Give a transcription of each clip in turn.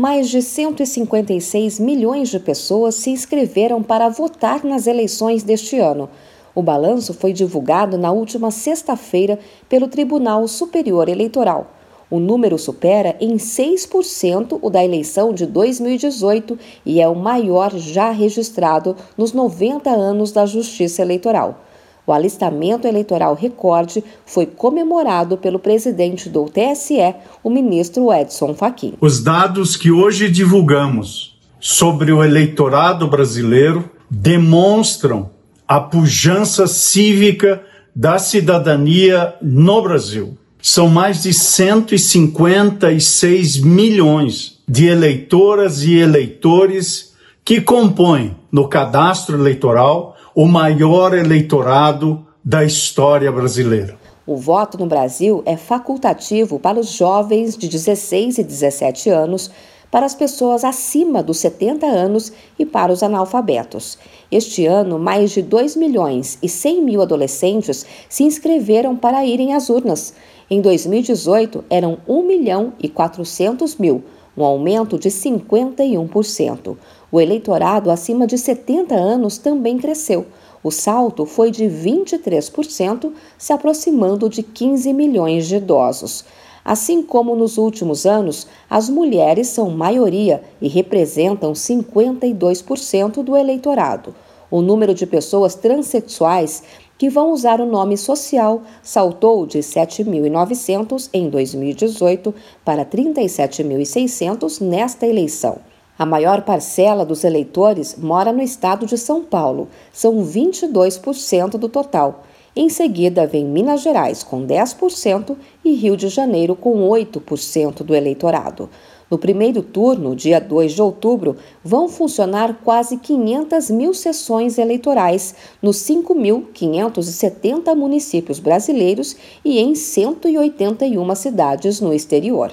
mais de 156 milhões de pessoas se inscreveram para votar nas eleições deste ano. O balanço foi divulgado na última sexta-feira pelo Tribunal Superior Eleitoral. O número supera em 6% o da eleição de 2018 e é o maior já registrado nos 90 anos da Justiça Eleitoral. O alistamento eleitoral recorde foi comemorado pelo presidente do TSE, o ministro Edson Fachin. Os dados que hoje divulgamos sobre o eleitorado brasileiro demonstram a pujança cívica da cidadania no Brasil. São mais de 156 milhões de eleitoras e eleitores que compõem no cadastro eleitoral o maior eleitorado da história brasileira. O voto no Brasil é facultativo para os jovens de 16 e 17 anos para as pessoas acima dos 70 anos e para os analfabetos. Este ano, mais de 2 milhões e 100 mil adolescentes se inscreveram para irem às urnas. Em 2018, eram 1 milhão e 400 mil, um aumento de 51%. O eleitorado acima de 70 anos também cresceu. O salto foi de 23%, se aproximando de 15 milhões de idosos. Assim como nos últimos anos, as mulheres são maioria e representam 52% do eleitorado. O número de pessoas transexuais que vão usar o nome social saltou de 7.900 em 2018 para 37.600 nesta eleição. A maior parcela dos eleitores mora no estado de São Paulo, são 22% do total. Em seguida, vem Minas Gerais, com 10%, e Rio de Janeiro, com 8% do eleitorado. No primeiro turno, dia 2 de outubro, vão funcionar quase 500 mil sessões eleitorais nos 5.570 municípios brasileiros e em 181 cidades no exterior.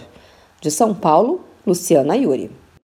De São Paulo, Luciana Yuri.